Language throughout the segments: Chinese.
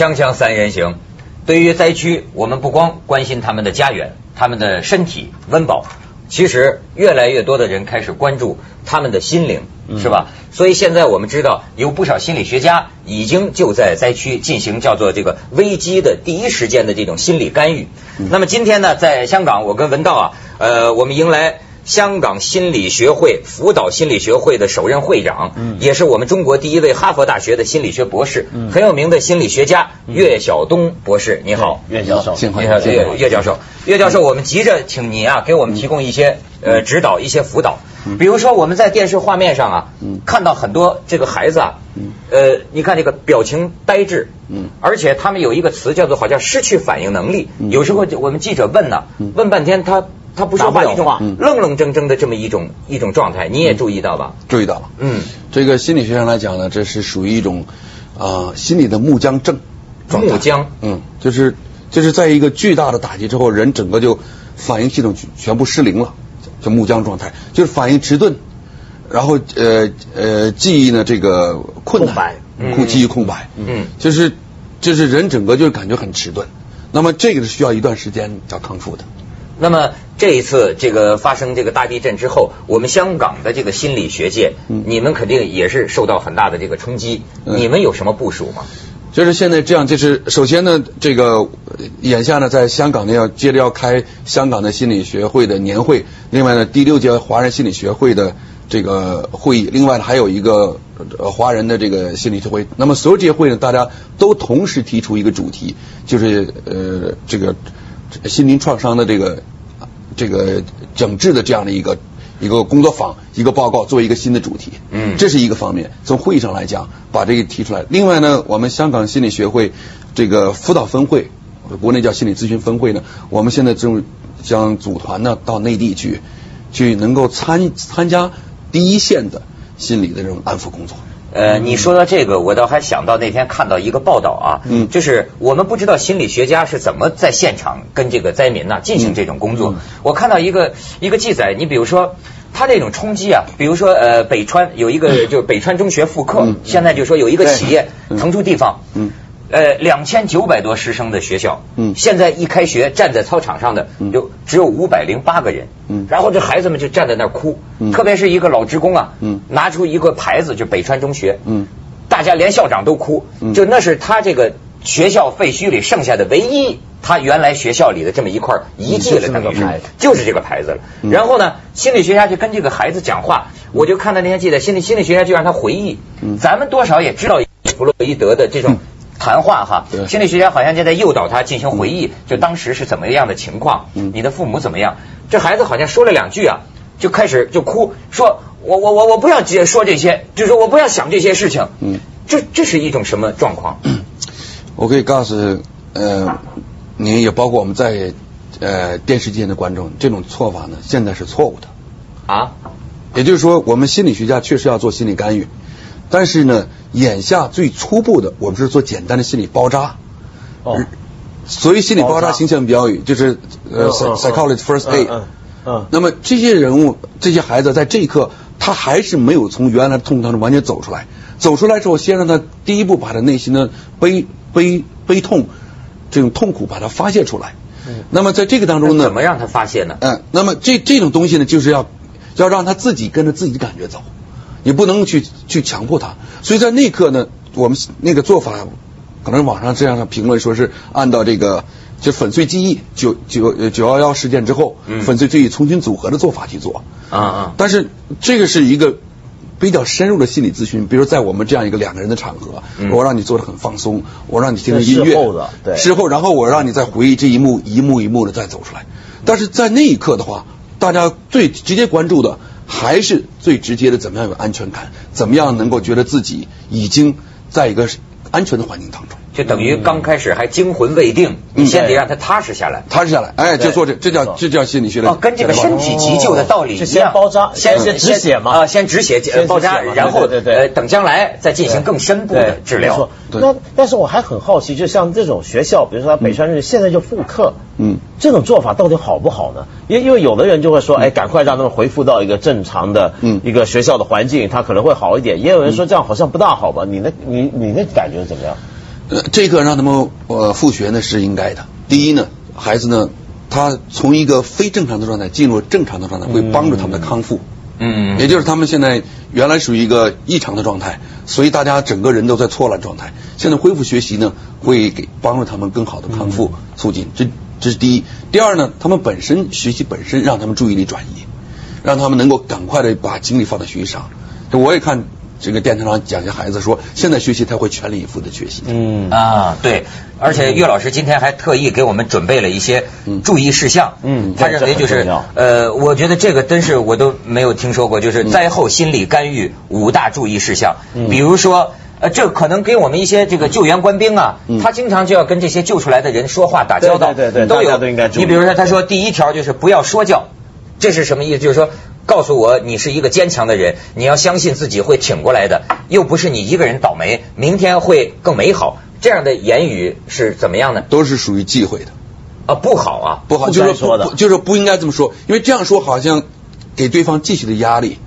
锵锵三人行，对于灾区，我们不光关心他们的家园、他们的身体温饱，其实越来越多的人开始关注他们的心灵，是吧？所以现在我们知道，有不少心理学家已经就在灾区进行叫做这个危机的第一时间的这种心理干预。那么今天呢，在香港，我跟文道啊，呃，我们迎来。香港心理学会辅导心理学会的首任会长，嗯，也是我们中国第一位哈佛大学的心理学博士，嗯，很有名的心理学家岳晓东博士，你好，岳教授，你好，岳岳教授，岳教授，我们急着请您啊，给我们提供一些呃指导，一些辅导，比如说我们在电视画面上啊，嗯，看到很多这个孩子啊，嗯，呃，你看这个表情呆滞，嗯，而且他们有一个词叫做好像失去反应能力，有时候我们记者问呢，问半天他。他不说话，一种愣愣怔怔的这么一种一种状态，你也注意到吧？注意到了。嗯，这个心理学上来讲呢，这是属于一种啊心理的木僵症状态。木僵。嗯，就是就是在一个巨大的打击之后，人整个就反应系统全部失灵了，叫木僵状态，就是反应迟钝，然后呃呃记忆呢这个困难，空记忆空白。嗯，就是就是人整个就是感觉很迟钝，那么这个是需要一段时间要康复的。那么这一次这个发生这个大地震之后，我们香港的这个心理学界，你们肯定也是受到很大的这个冲击。你们有什么部署吗？就是现在这样，就是首先呢，这个眼下呢，在香港呢要接着要开香港的心理学会的年会，另外呢第六届华人心理学会的这个会议，另外呢还有一个华人的这个心理学会。那么所有这些会呢，大家都同时提出一个主题，就是呃这个。心灵创伤的这个这个整治的这样的一个一个工作坊一个报告作为一个新的主题，嗯，这是一个方面。从会议上来讲，把这个提出来。另外呢，我们香港心理学会这个辅导分会，国内叫心理咨询分会呢，我们现在正将组团呢到内地去，去能够参参加第一线的心理的这种安抚工作。呃，你说到这个，我倒还想到那天看到一个报道啊，嗯，就是我们不知道心理学家是怎么在现场跟这个灾民呢进行这种工作。我看到一个一个记载，你比如说他这种冲击啊，比如说呃北川有一个就是北川中学复课，现在就说有一个企业腾出地方，嗯。呃，两千九百多师生的学校，嗯，现在一开学站在操场上的就只有五百零八个人，嗯，然后这孩子们就站在那儿哭，嗯，特别是一个老职工啊，嗯，拿出一个牌子就北川中学，嗯，大家连校长都哭，就那是他这个学校废墟里剩下的唯一，他原来学校里的这么一块遗迹了，等于是就是这个牌子了。然后呢，心理学家就跟这个孩子讲话，我就看到那天记得心理心理学家就让他回忆，嗯。咱们多少也知道弗洛伊德的这种。谈话哈，心理学家好像就在诱导他进行回忆，就当时是怎么样的情况，你的父母怎么样？这孩子好像说了两句啊，就开始就哭，说我我我我不要说这些，就是我不要想这些事情。嗯，这这是一种什么状况？我可以告诉呃，您也包括我们在呃电视机前的观众，这种做法呢，现在是错误的啊。也就是说，我们心理学家确实要做心理干预。但是呢，眼下最初步的，我们是做简单的心理包扎。哦。所以心理包扎形象标语就是呃，psychology first aid。嗯。嗯。那么这些人物、这些孩子在这一刻，他还是没有从原来的痛苦当中完全走出来。走出来之后，先让他第一步把他内心的悲悲悲痛这种痛苦把它发泄出来。嗯。那么在这个当中呢？怎么让他发泄呢？嗯。那么这这种东西呢，就是要要让他自己跟着自己的感觉走。你不能去去强迫他，所以在那一刻呢，我们那个做法，可能网上这样的评论说是按照这个就粉碎记忆九九九幺幺事件之后，粉碎记忆重新组合的做法去做。啊啊！但是这个是一个比较深入的心理咨询，比如在我们这样一个两个人的场合，我让你做的很放松，我让你听着音乐，对，事后然后我让你再回忆这一幕一幕一幕的再走出来，但是在那一刻的话，大家最直接关注的。还是最直接的，怎么样有安全感？怎么样能够觉得自己已经在一个安全的环境当中？就等于刚开始还惊魂未定，你先得让他踏实下来，踏实下来，哎，就做这，这叫这叫心理学的哦，跟这个身体急救的道理一样，先包扎，先先止血嘛，啊，先止血包扎，然后对。对，等将来再进行更深部的治疗。那但是我还很好奇，就像这种学校，比如说北川日现在就复课，嗯，这种做法到底好不好呢？因因为有的人就会说，哎，赶快让他们恢复到一个正常的，嗯，一个学校的环境，他可能会好一点。也有人说这样好像不大好吧？你那，你你那感觉怎么样？呃，这个让他们呃复学呢是应该的。第一呢，孩子呢，他从一个非正常的状态进入正常的状态，会帮助他们的康复。嗯，也就是他们现在原来属于一个异常的状态，所以大家整个人都在错乱状态。现在恢复学习呢，会给帮助他们更好的康复，促进。这这是第一。第二呢，他们本身学习本身让他们注意力转移，让他们能够赶快的把精力放在学习上。我也看。这个电视上讲些孩子说，现在学习他会全力以赴的学习。嗯啊，对，而且岳老师今天还特意给我们准备了一些注意事项。嗯，他认为就是呃，我觉得这个真是我都没有听说过，就是灾后心理干预五大注意事项。嗯比如说，呃，这可能给我们一些这个救援官兵啊，他经常就要跟这些救出来的人说话打交道，对对对，都有都应该注意。你比如说，他说第一条就是不要说教，这是什么意思？就是说。告诉我，你是一个坚强的人，你要相信自己会挺过来的，又不是你一个人倒霉，明天会更美好。这样的言语是怎么样呢？都是属于忌讳的啊，不好啊，不好，就是说不，就是不应该这么说，因为这样说好像给对方继续的压力，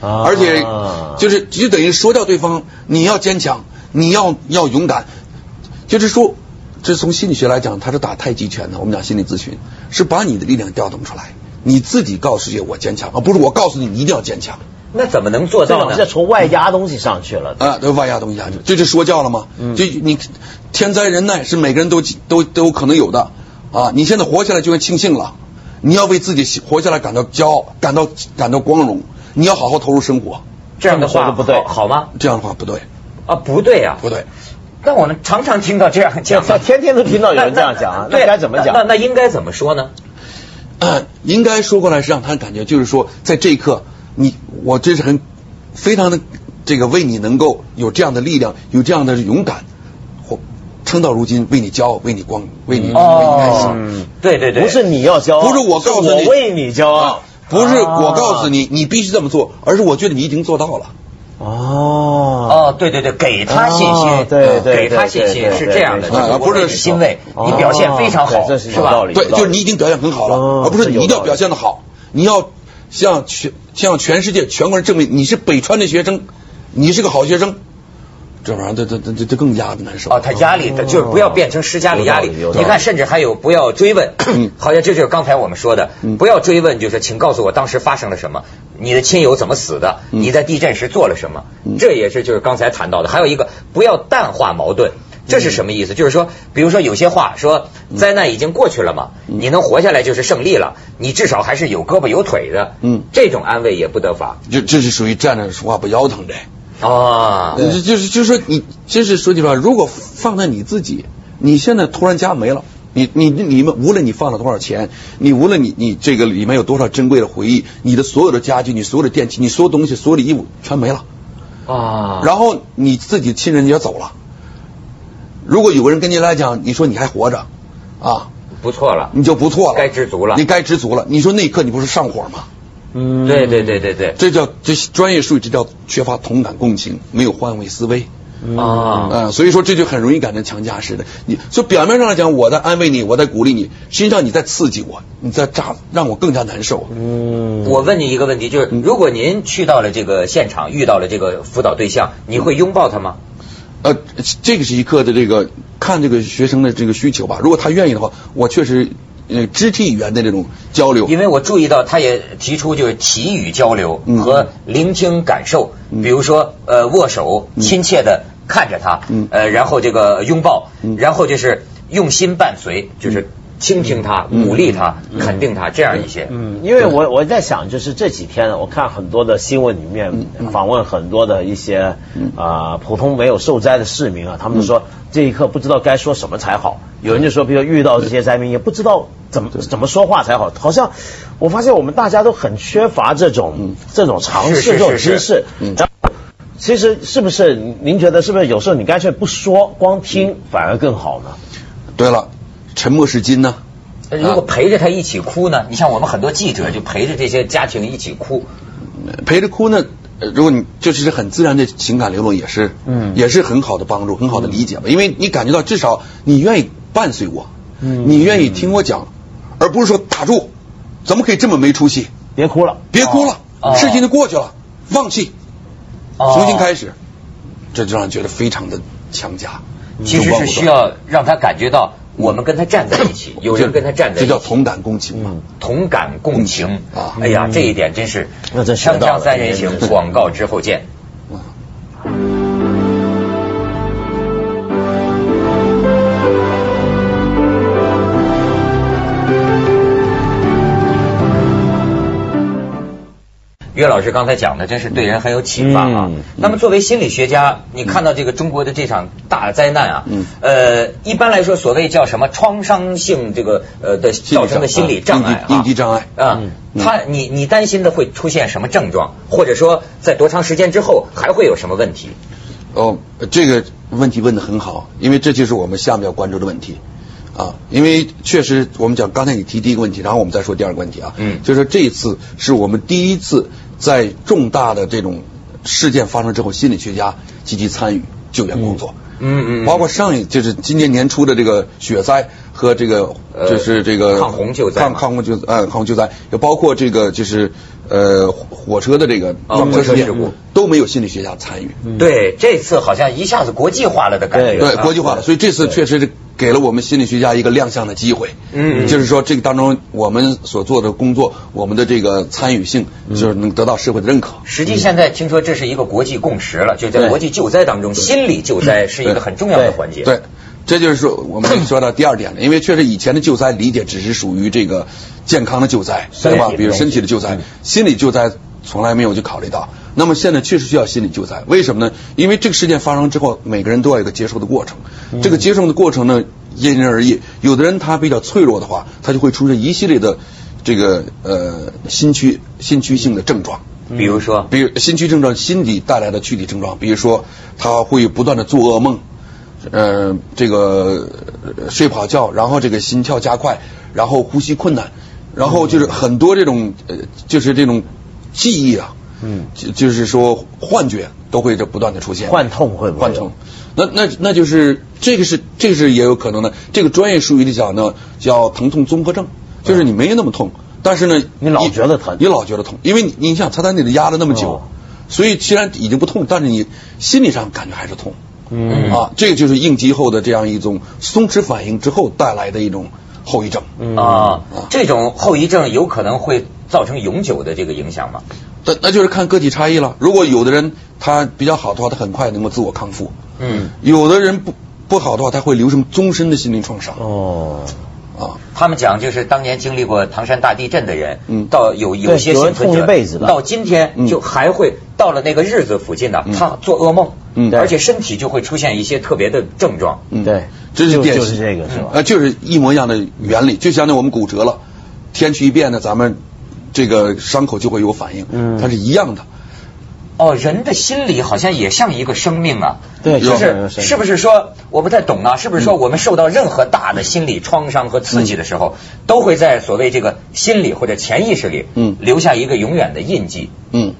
啊而且就是就等于说掉对方，你要坚强，你要要勇敢，就是说，这从心理学来讲，他是打太极拳的。我们讲心理咨询，是把你的力量调动出来。你自己告诉世界我坚强，而不是我告诉你你一定要坚强。那怎么能做到呢？这从外压东西上去了啊，都外压东西上去，这就说教了吗？就你天灾人难是每个人都都都有可能有的啊！你现在活下来就该庆幸了，你要为自己活下来感到骄傲，感到感到光荣，你要好好投入生活。这样的话不对，好吗？这样的话不对啊，不对啊，不对。但我们常常听到这样讲，天天都听到有人这样讲，那该怎么讲？那那应该怎么说呢？应该说过来是让他感觉，就是说，在这一刻，你我真是很非常的这个为你能够有这样的力量，有这样的勇敢，或撑到如今为你骄傲，为你光，为你为你开心。对对对，不是你要骄傲，不是我告诉你，我为你骄傲，不是我告诉你你必须这么做，而是我觉得你已经做到了。哦哦，对对对，给他信心，对对，给他信心是这样的，不是欣慰，你表现非常好，是吧？对，就是你已经表现很好了，而不是你一定要表现的好，你要向全向全世界全国人证明你是北川的学生，你是个好学生。这玩意儿，这这这这这更压的难受啊！他压力的就是不要变成施加的压力。你看，甚至还有不要追问，好像这就是刚才我们说的，不要追问，就是请告诉我当时发生了什么，你的亲友怎么死的，你在地震时做了什么，这也是就是刚才谈到的。还有一个，不要淡化矛盾，这是什么意思？就是说，比如说有些话说，灾难已经过去了嘛，你能活下来就是胜利了，你至少还是有胳膊有腿的。嗯，这种安慰也不得法。这这是属于站着说话不腰疼的。啊，就是就是说，你其实说句实话，如果放在你自己，你现在突然家没了，你你你们无论你放了多少钱，你无论你你这个里面有多少珍贵的回忆，你的所有的家具，你所有的电器，你所有东西，所有的衣物全没了啊。然后你自己亲人也走了，如果有个人跟你来讲，你说你还活着啊，不错了，你就不错了，该知足了，你该知足了。你说那一刻你不是上火吗？嗯，对对对对对，这叫这专业术语，这叫缺乏同感共情，没有换位思维啊啊，所以说这就很容易感成强加式的。你所以表面上来讲，我在安慰你，我在鼓励你，实际上你在刺激我，你在扎让我更加难受。嗯，我问你一个问题，就是如果您去到了这个现场，遇到了这个辅导对象，你会拥抱他吗？呃，这个是一课的这个看这个学生的这个需求吧。如果他愿意的话，我确实。呃，肢体语言的这种交流，因为我注意到他也提出就是体语交流和聆听感受，比如说呃握手，亲切的看着他，呃然后这个拥抱，然后就是用心伴随，就是倾听他，鼓励他，肯定他这样一些。嗯，因为我我在想，就是这几天我看很多的新闻里面访问很多的一些啊普通没有受灾的市民啊，他们说这一刻不知道该说什么才好。有人就说，比如遇到这些灾民，也不知道怎么怎么说话才好。好像我发现我们大家都很缺乏这种这种常识、这种知识。其实是不是您觉得是不是有时候你干脆不说，光听反而更好呢？对了，沉默是金呢。如果陪着他一起哭呢？你像我们很多记者就陪着这些家庭一起哭，陪着哭呢。如果你就是很自然的情感流露，也是，嗯，也是很好的帮助，很好的理解吧。因为你感觉到至少你愿意伴随我，嗯，你愿意听我讲，而不是说打住，怎么可以这么没出息？别哭了，别哭了，事情就过去了，放弃，重新开始，这就让人觉得非常的强加。其实是需要让他感觉到我们跟他站在一起，有人跟他站在一起，这叫同感共情嘛。同感共情。啊。哎呀，这一点真是锵锵三人行广告之后见。岳老师刚才讲的真是对人很有启发啊。嗯那么作为心理学家，你看到这个中国的这场大灾难啊，嗯呃，一般来说所谓叫什么创伤性这个呃的造成的心理障碍啊，应激应激障碍啊，他你你担心的会出现什么症状，或者说在多长时间之后还会有什么问题？哦，这个问题问得很好，因为这就是我们下面要关注的问题啊。因为确实，我们讲刚才你提第一个问题，然后我们再说第二个问题啊。嗯就是这一次是我们第一次在重大的这种事件发生之后，心理学家积极参与救援工作。嗯嗯包括上一就是今年年初的这个雪灾和这个呃就是这个抗洪救灾抗抗洪救呃抗洪救灾，也包括这个就是呃火车的这个啊撞车事件火车事故都没有心理学家参与。对，这次好像一下子国际化了的感觉。对，啊国际化了，所以这次确实是给了我们心理学家一个亮相的机会。嗯就是说这个当中我们所做的工作，我们的这个参与性，就是能得到社会的认可。实际现在听说这是一个国际共识了，就在国际救灾当中，心理救灾是一个很重要的环节。对，这就是说我们说到第二点了，因为确实以前的救灾理解只是属于这个健康的救灾，对吧？比如身体的救灾，心理救灾从来没有去考虑到。那么现在确实需要心理救灾，为什么呢？因为这个事件发生之后，每个人都要有一个接受的过程。这个接受的过程呢，因人而异。有的人他比较脆弱的话，他就会出现一系列的这个呃心区心区性的症状。比如说，比如心区症状，心理带来的躯体症状，比如说他会不断的做噩梦，呃，这个呃睡不好觉，然后这个心跳加快，然后呼吸困难，然后就是很多这种呃，就是这种记忆啊，嗯，就就是说幻觉都会这不断的出现，幻痛会不会幻痛？那那那就是这个是这个是也有可能的，这个专业术语里讲呢叫疼痛综合症，就是你没那么痛，但是呢你老觉得疼？你老觉得痛，因为你你想他在那里压了那么久，哦。所以虽然已经不痛，但是你心理上感觉还是痛。嗯。啊，这个就是应激后的这样一种松弛反应之后带来的一种后遗症。嗯。啊，这种后遗症有可能会造成永久的这个影响吗？那那就是看个体差异了。如果有的人他比较好的话，他很快能够自我康复；嗯，有的人不不好的话，他会留成终身的心灵创伤。哦，啊，他们讲就是当年经历过唐山大地震的人，嗯。到有有些幸存者到今天嗯。就还会到了那个日子附近呢，嗯。他做噩梦，嗯而且身体就会出现一些特别的症状。嗯对，这是典型，就就是这个是吧？呃，就是一模一样的原理，就相当于我们骨折了，天气一变呢，咱们这个伤口就会有反应，嗯它是一样的。哦，人的心理好像也像一个生命啊。对就就是是是不是说我不太懂啊？是不是嗯说我们受到任何大的心理创伤和刺激的时候，都会在所谓这个心理或者潜意识里，嗯留下一个永远的印记？嗯，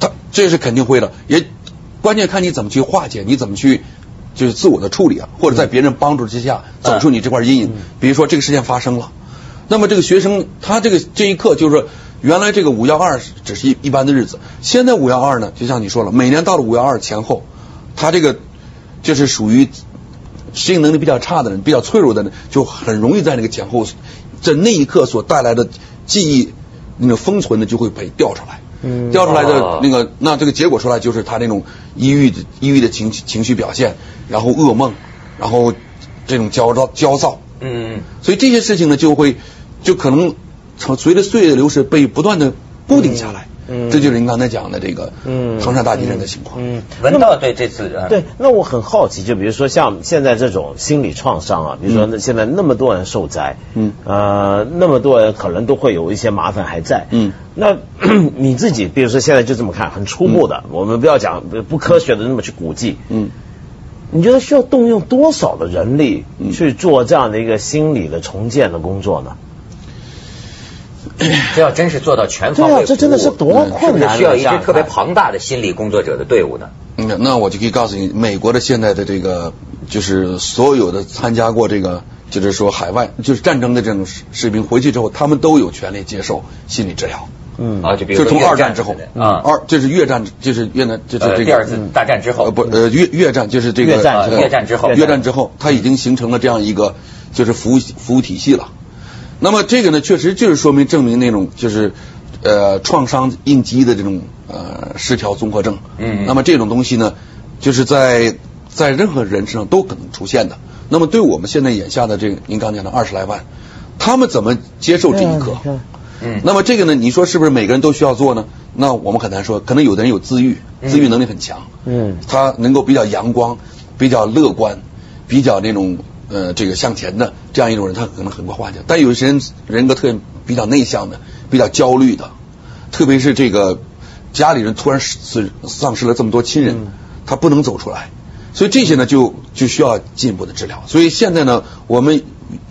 他这是肯定会的，也关键看你怎么去化解，你怎么去就是自我的处理啊，或者在别人帮助之下走出你这块阴影。比如说这个事件发生了，那么这个学生他这个这一刻就是说，原来这个五幺二只是一一般的日子，现在五幺二呢，就像你说了，每年到了五幺二前后，他这个就是属于适应能力比较差的人，比较脆弱的人，就很容易在那个前后，在那一刻所带来的记忆那个封存的就会被调出来。嗯。调出来哦的那个，那这个结果出来就是他那种抑郁的抑郁的情绪情绪表现，然后噩梦，然后这种焦躁焦躁，嗯，所以这些事情呢，就会就可能从随着岁月的流逝被不断的固定下来。嗯。这就是您刚才讲的这个嗯。唐山大地震的情况。嗯，文道对这次呃对，那我很好奇，就比如说像现在这种心理创伤啊，比如说那现在那么多人受灾，嗯。呃，那么多人可能都会有一些麻烦还在，嗯，那 你自己，比如说现在就这么看，很初步的，我们不要讲不科学的那么去估计，嗯，你觉得需要动用多少的人力嗯。去做这样的一个心理的重建的工作呢？这要真是做到全方位，对啊这真的是多困难需要一支特别庞大的心理工作者的队伍呢？嗯，那我就可以告诉你，美国的现在的这个就是所有的参加过这个，就是说海外就是战争的这种士士兵回去之后，他们都有权利接受心理治疗。嗯。啊，就比如就从二战之后。啊，二这是越战，就是越南，就是这个呃第二次大战之后。呃不呃越越战就是这个越战呃越战之后。越战之后，它已经形成了这样一个就是服务服务体系了。那么这个呢，确实就是说明证明那种就是呃创伤应激的这种呃失调综合症。嗯那么这种东西呢，就是在在任何人身上都可能出现的。那么对我们现在眼下的这个您刚讲的二十来万，他们怎么接受这一刻？嗯那么这个呢，你说是不是每个人都需要做呢？那我们很难说，可能有的人有自愈，自愈能力很强，嗯他能够比较阳光、比较乐观、比较那种呃这个向前的这样一种人，他可能很快化解。但有些人人格特点比较内向的、比较焦虑的，特别是这个家里人突然死丧失了这么多亲人，他不能走出来，所以这些呢就就需要进一步的治疗。所以现在呢，我们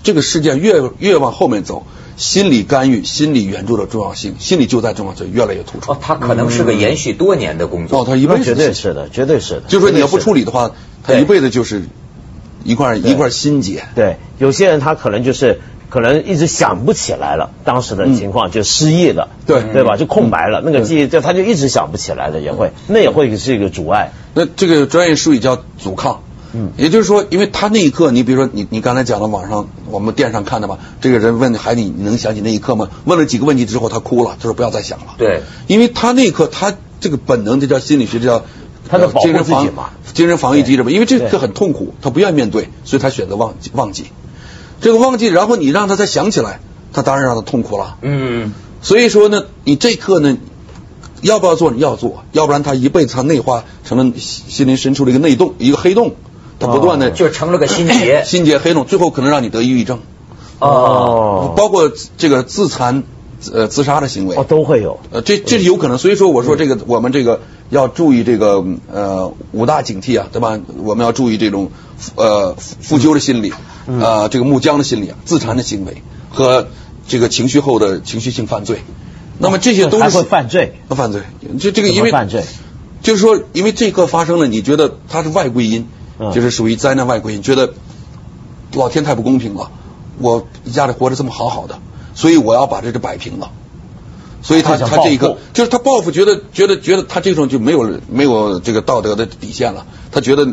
这个事件越越往后面走。心理干预、心理援助的重要性，心理救灾重要性越来越突出。哦，它可能是个延续多年的工作。哦，他一辈子绝对是的，绝对是的。就是说你要不处理，的话，他一辈子就是一块一块心结。对，有些人他可能就是可能一直想不起来了当时的情况，就失忆了，对对吧？就空白了，那个记忆就他就一直想不起来的，也会，那也会是一个阻碍。那这个专业术语叫阻抗。嗯也就是说，因为他那一刻，你比如说你你刚才讲的网上我们电视上看的吧，这个人问孩子你能想起那一刻吗？问了几个问题之后，他哭了，他说不要再想了。对，因为他那一刻他这个本能，这叫心理学，这叫他在保护精神防自己嘛精神防御机制嘛。因为这对个很痛苦，他不愿意面对，所以他选择忘记忘记。这个忘记，然后你让他再想起来，他当然让他痛苦了。嗯，所以说呢，你这一刻呢，要不要做？你要做，要不然他一辈子他内化成了心心灵深处的一个内洞，一个黑洞，他不断的、就成了个心结。心结黑洞，最后可能让你得抑郁症，哦，包括这个自残、呃自杀的行为。哦，都会有。呃，这这是有可能，所以说我说这个我们这个要注意这个呃五大警惕啊，对吧？我们要注意这种呃负疚的心理，呃这个木僵的心理啊，自残的行为和这个情绪后的情绪性犯罪。那么这些都是还会犯罪，犯罪，这这个因为犯罪，就是说因为这个发生了，你觉得它是外归因，嗯就是属于灾难外归因，觉得老天太不公平了，我家里活着这么好好的，所以我要把这个摆平了。所以他他他这一个就是他报复，觉得觉得觉得他这种就没有没有这个道德的底线了。他觉得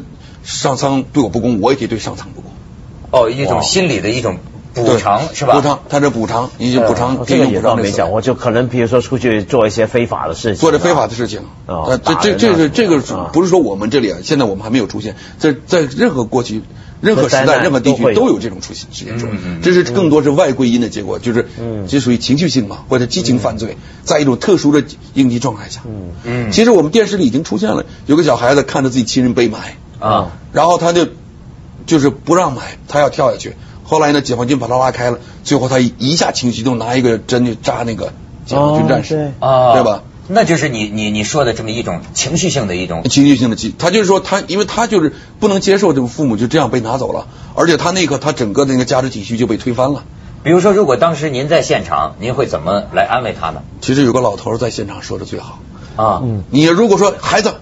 上苍对我不公，我也得对上苍不公。哦，一种心理的一种补偿是吧？补偿，他这补偿，你就补偿哦，这个也给予补偿倒没讲过，就可能比如说出去做一些非法的事情啊，做着非法的事情。哦呃，这这这是这个不是说我们这里啊？现在我们还没有出现，在在任何过去、任何时代、任何地区都有这种出现事件出来嗯嗯嗯。这是更多是外归因的结果，就是嗯这属于情绪性嘛，或者激情犯罪，在一种特殊的应激状态下。嗯嗯其实我们电视里已经出现了，有个小孩子看着自己亲人被埋，啊，然后他就就是不让埋，他要跳下去。后来呢，解放军把他拉开了，最后他一一下情绪就拿一个针就扎那个解放军战士，哦啊，对吧？？那就是你你你说的这么一种情绪性的一种情绪性的激，他就是说他，因为他就是不能接受这个父母就这样被拿走了，而且他那个他整个的那个价值体系就被推翻了。比如说，如果当时您在现场，您会怎么来安慰他呢？其实有个老头在现场说的最好，啊，嗯你如果说孩子，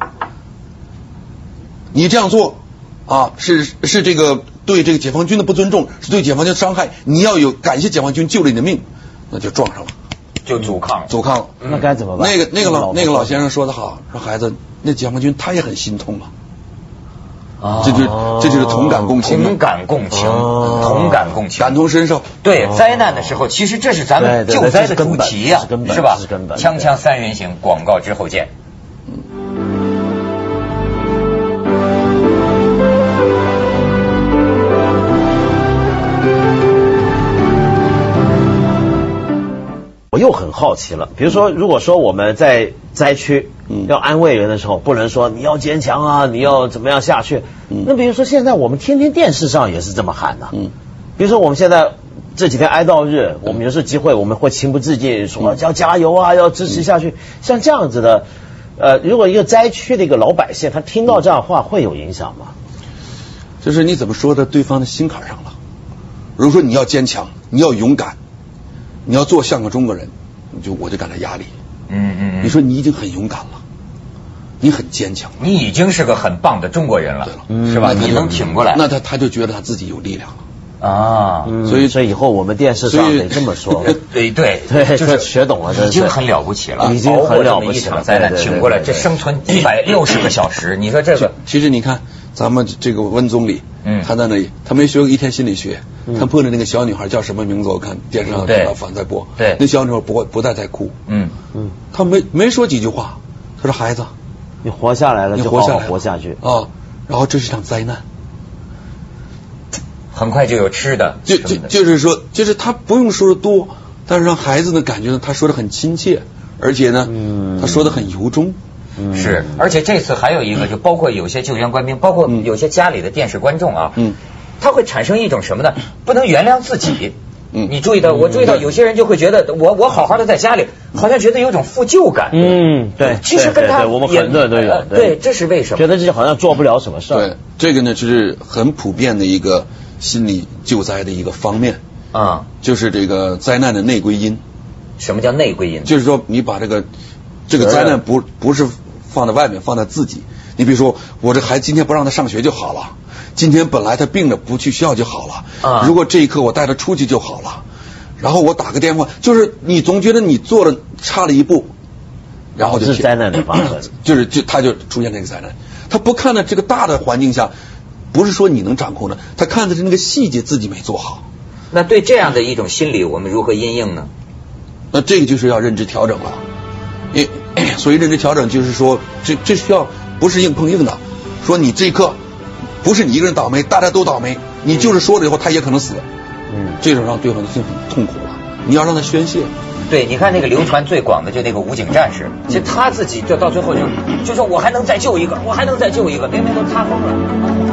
你这样做啊，是是这个对这个解放军的不尊重，是对解放军的伤害，你要有感谢解放军救了你的命，那就撞上了，就阻抗。阻抗了。那该怎么办？那个那个老那个老先生，说的好，说孩子，那解放军他也很心痛啊，啊这就是这就是同感共情嘛，同感共情，哦同感共情，感同身受。对灾难的时候，其实这是咱们救灾的主题呀、是吧这是根？本锵锵三人行，广告之后见。我又很好奇了，比如说，如果说我们在灾区嗯要安慰人的时候，不能说你要坚强啊，你要怎么样下去。嗯那比如说现在我们天天电视上也是这么喊的，嗯比如说我们现在这几天哀悼日，我们有时候集会，我们会情不自禁说嗯要加油啊，要支持下去。像这样子的，呃，如果一个灾区的一个老百姓，他听到这样的话，会有影响吗？就是你怎么说的对方的心坎上了。如果说你要坚强，你要勇敢，你要做像个中国人，你就我就感到压力。嗯嗯你说你已经很勇敢了，你很坚强，你已经是个很棒的中国人了对了，嗯是吧？你能挺过来，那他他就觉得他自己有力量了。啊，所以所以以后我们电视上得这么说。对对 对，就是学懂了，已经很了不起了，已经很了不起一场灾难挺过来，这生存一百六十个小时，你说这个，其实你看咱们这个温总理，嗯，他在那里，他没学过一天心理学，他碰着那个小女孩叫什么名字？我看电视上看到反在播，对，那小女孩不不再在哭，嗯。嗯，他没没说几句话，他说孩子，你活下来了，你活下来活下去。啊，然后这是一场灾难。很快就有吃的，就就就是说，就是他不用说的多，但是让孩子呢感觉呢，他说的很亲切，而且呢，嗯，他说的很由衷，嗯，是，而且这次还有一个，就包括有些救援官兵，包括有些家里的电视观众啊，嗯，他会产生一种什么呢？不能原谅自己，嗯，你注意到，我注意到有些人就会觉得，我我好好的在家里，好像觉得有种负疚感，嗯，对，其实跟他我们很多人都有，对，这是为什么？觉得自己好像做不了什么事儿，对，这个呢就是很普遍的一个。心理救灾的一个方面啊，就是这个灾难的内归因。什么叫内归因？就是说，你把这个这个灾难不不是放在外面，放在自己。你比如说，我这孩子今天不让他上学就好了，今天本来他病了，不去学校就好了。啊，如果这一刻我带他出去就好了，然后我打个电话，就是你总觉得你做了差了一步，然后就是灾难的发生，就是就他就出现这个灾难。他不看到这个大的环境下。不是说你能掌控的，他看的是那个细节自己没做好。那对这样的一种心理，我们如何应应呢？那这个就是要认知调整了。因 所以认知调整就是说，这这需要不是硬碰硬的。说你这一刻不是你一个人倒霉，大家都倒霉，你就是说了以后他也可能死。嗯，这种让对方的心很痛苦了。你要让他宣泄。对，你看那个流传最广的就那个武警战士，其实他自己就到最后就就说我还能再救一个，我还能再救一个，明明都塌方了。